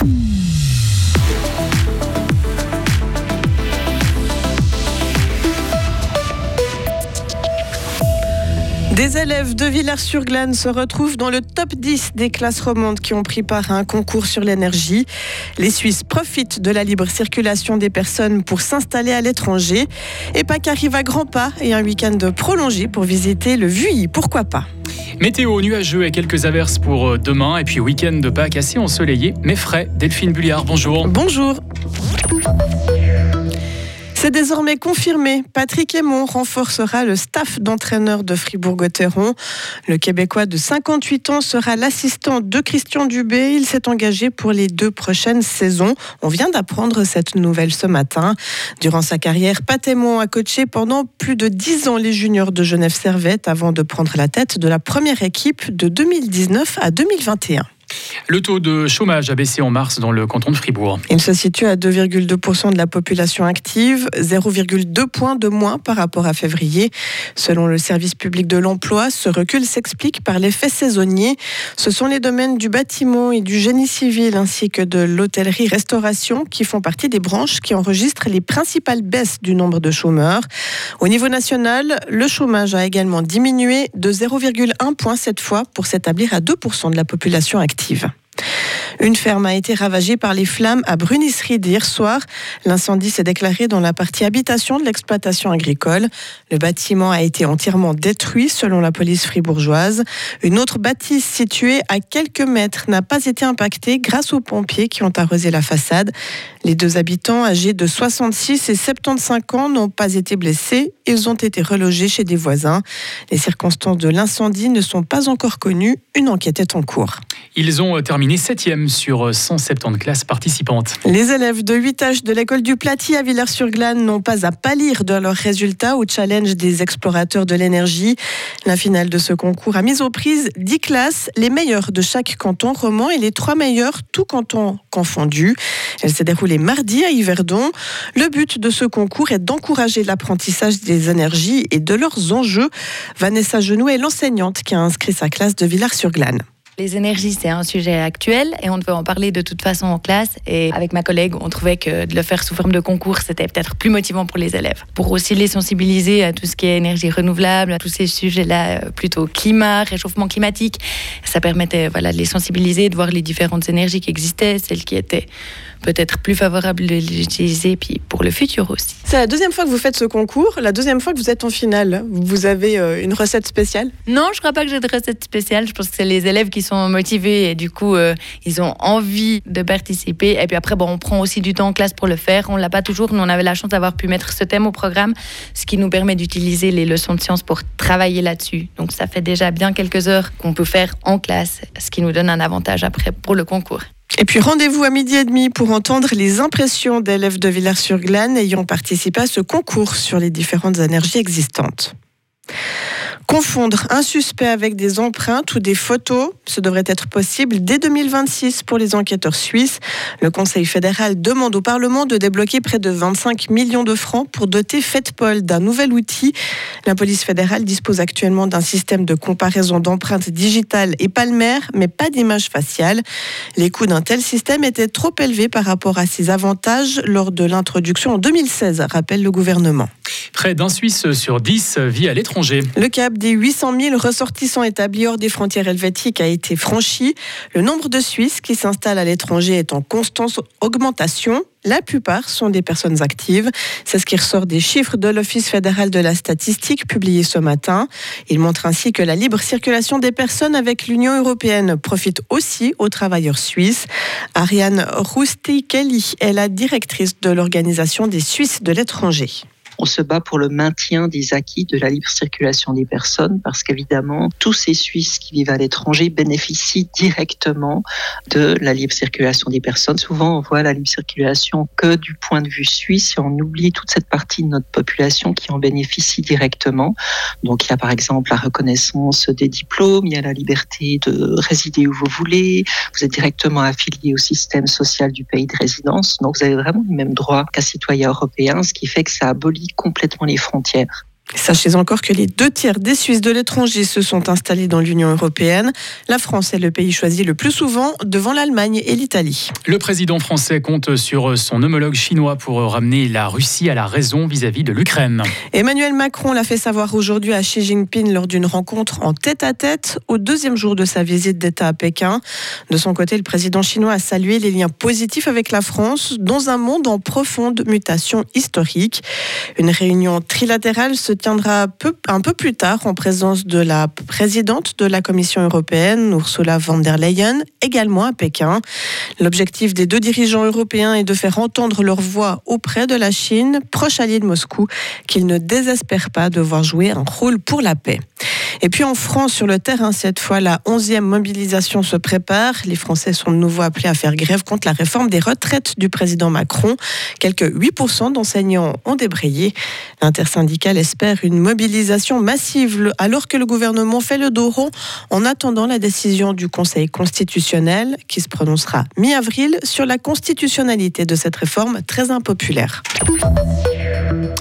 Mm. Des élèves de Villars-sur-Glane se retrouvent dans le top 10 des classes romandes qui ont pris part à un concours sur l'énergie. Les Suisses profitent de la libre circulation des personnes pour s'installer à l'étranger. Et Pâques arrive à grands pas et un week-end prolongé pour visiter le Vuilly. Pourquoi pas Météo nuageux et quelques averses pour euh, demain. Et puis week-end de Pâques assez ensoleillé mais frais. Delphine Bulliard, bonjour. Bonjour. Désormais confirmé. Patrick Aymon renforcera le staff d'entraîneur de Fribourg-Gotteron. Le Québécois de 58 ans sera l'assistant de Christian Dubé. Il s'est engagé pour les deux prochaines saisons. On vient d'apprendre cette nouvelle ce matin. Durant sa carrière, Pat Aymon a coaché pendant plus de 10 ans les juniors de Genève Servette avant de prendre la tête de la première équipe de 2019 à 2021. Le taux de chômage a baissé en mars dans le canton de Fribourg. Il se situe à 2,2% de la population active, 0,2 points de moins par rapport à février. Selon le service public de l'emploi, ce recul s'explique par l'effet saisonnier. Ce sont les domaines du bâtiment et du génie civil ainsi que de l'hôtellerie-restauration qui font partie des branches qui enregistrent les principales baisses du nombre de chômeurs. Au niveau national, le chômage a également diminué de 0,1 point cette fois pour s'établir à 2% de la population active active. Une ferme a été ravagée par les flammes à Brunisserie hier soir. L'incendie s'est déclaré dans la partie habitation de l'exploitation agricole. Le bâtiment a été entièrement détruit selon la police fribourgeoise. Une autre bâtisse située à quelques mètres n'a pas été impactée grâce aux pompiers qui ont arrosé la façade. Les deux habitants âgés de 66 et 75 ans n'ont pas été blessés. Ils ont été relogés chez des voisins. Les circonstances de l'incendie ne sont pas encore connues. Une enquête est en cours. Ils ont terminé 7e sur 170 classes participantes. Les élèves de 8 âges de l'école du Platy à Villars-sur-Glane n'ont pas à pâlir de leurs résultats au challenge des explorateurs de l'énergie. La finale de ce concours a mis aux prises 10 classes, les meilleures de chaque canton roman et les trois meilleures, tout canton confondu. Elle s'est déroulée mardi à Yverdon. Le but de ce concours est d'encourager l'apprentissage des énergies et de leurs enjeux. Vanessa Genoux est l'enseignante qui a inscrit sa classe de Villars-sur-Glane. Les énergies, c'est un sujet actuel et on devait en parler de toute façon en classe. Et avec ma collègue, on trouvait que de le faire sous forme de concours, c'était peut-être plus motivant pour les élèves. Pour aussi les sensibiliser à tout ce qui est énergie renouvelable, à tous ces sujets-là, euh, plutôt climat, réchauffement climatique, ça permettait voilà, de les sensibiliser, de voir les différentes énergies qui existaient, celles qui étaient peut-être plus favorables de l'utiliser, puis pour le futur aussi. C'est la deuxième fois que vous faites ce concours, la deuxième fois que vous êtes en finale. Vous avez euh, une recette spéciale? Non, je crois pas que j'ai de recette spéciale. Je pense que c'est les élèves qui sont motivés et du coup, euh, ils ont envie de participer. Et puis après, bon, on prend aussi du temps en classe pour le faire. On l'a pas toujours. Nous, on avait la chance d'avoir pu mettre ce thème au programme, ce qui nous permet d'utiliser les leçons de sciences pour travailler là-dessus. Donc, ça fait déjà bien quelques heures qu'on peut faire en classe, ce qui nous donne un avantage après pour le concours. Et puis rendez-vous à midi et demi pour entendre les impressions d'élèves de Villars-sur-Glane ayant participé à ce concours sur les différentes énergies existantes. Confondre un suspect avec des empreintes ou des photos, ce devrait être possible dès 2026 pour les enquêteurs suisses. Le Conseil fédéral demande au Parlement de débloquer près de 25 millions de francs pour doter FedPol d'un nouvel outil. La police fédérale dispose actuellement d'un système de comparaison d'empreintes digitales et palmaires, mais pas d'image faciale. Les coûts d'un tel système étaient trop élevés par rapport à ses avantages lors de l'introduction en 2016, rappelle le gouvernement. Près d'un Suisse sur 10 vit à l'étranger. Le cap des 800 000 ressortissants établis hors des frontières helvétiques a été franchi. Le nombre de Suisses qui s'installent à l'étranger est en constante augmentation. La plupart sont des personnes actives. C'est ce qui ressort des chiffres de l'Office fédéral de la statistique publiés ce matin. Il montre ainsi que la libre circulation des personnes avec l'Union européenne profite aussi aux travailleurs suisses. Ariane Rousti-Kelly est la directrice de l'Organisation des Suisses de l'étranger on se bat pour le maintien des acquis de la libre circulation des personnes parce qu'évidemment, tous ces Suisses qui vivent à l'étranger bénéficient directement de la libre circulation des personnes. Souvent, on voit la libre circulation que du point de vue suisse et on oublie toute cette partie de notre population qui en bénéficie directement. Donc, il y a par exemple la reconnaissance des diplômes, il y a la liberté de résider où vous voulez, vous êtes directement affilié au système social du pays de résidence. Donc, vous avez vraiment le même droit qu'un citoyen européen, ce qui fait que ça abolit complètement les frontières. Sachez encore que les deux tiers des Suisses de l'étranger se sont installés dans l'Union européenne. La France est le pays choisi le plus souvent devant l'Allemagne et l'Italie. Le président français compte sur son homologue chinois pour ramener la Russie à la raison vis-à-vis de l'Ukraine. Emmanuel Macron l'a fait savoir aujourd'hui à Xi Jinping lors d'une rencontre en tête-à-tête au deuxième jour de sa visite d'État à Pékin. De son côté, le président chinois a salué les liens positifs avec la France dans un monde en profonde mutation historique. Une réunion trilatérale se tiendra un peu plus tard en présence de la présidente de la Commission européenne, Ursula von der Leyen, également à Pékin. L'objectif des deux dirigeants européens est de faire entendre leur voix auprès de la Chine, proche allié de Moscou, qu'ils ne désespèrent pas de voir jouer un rôle pour la paix. Et puis en France, sur le terrain, cette fois, la 11e mobilisation se prépare. Les Français sont de nouveau appelés à faire grève contre la réforme des retraites du président Macron. Quelques 8% d'enseignants ont débrayé. L'intersyndicale espère une mobilisation massive alors que le gouvernement fait le dos rond en attendant la décision du Conseil constitutionnel qui se prononcera mi-avril sur la constitutionnalité de cette réforme très impopulaire.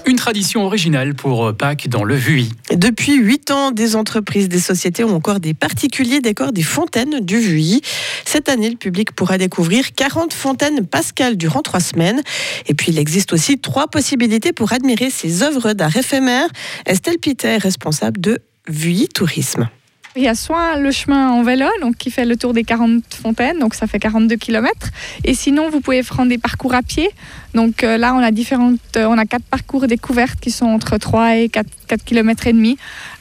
Une tradition originale pour Pâques dans le VUI. Depuis 8 ans, des entreprises, des sociétés ou encore des particuliers décorent des fontaines du VUI. Cette année, le public pourra découvrir 40 fontaines pascales durant trois semaines. Et puis, il existe aussi trois possibilités pour admirer ces œuvres d'art éphémères. Estelle Piter, responsable de VUI Tourisme. Il y a soit le chemin en vélo, qui fait le tour des 40 fontaines, donc ça fait 42 km. Et sinon, vous pouvez prendre des parcours à pied. Donc euh, là, on a différentes, euh, on a quatre parcours découvertes qui sont entre 3 et 4, 4 km et demi.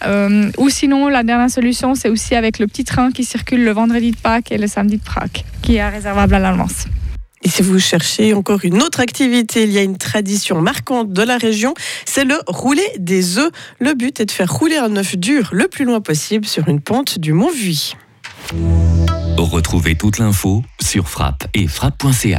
Euh, ou sinon, la dernière solution, c'est aussi avec le petit train qui circule le vendredi de Pâques et le samedi de Pâques, qui est réservable à l'avance. Et si vous cherchez encore une autre activité, il y a une tradition marquante de la région, c'est le rouler des œufs. Le but est de faire rouler un œuf dur le plus loin possible sur une pente du Mont Vuy. Retrouvez toute l'info sur frappe et frappe.ch.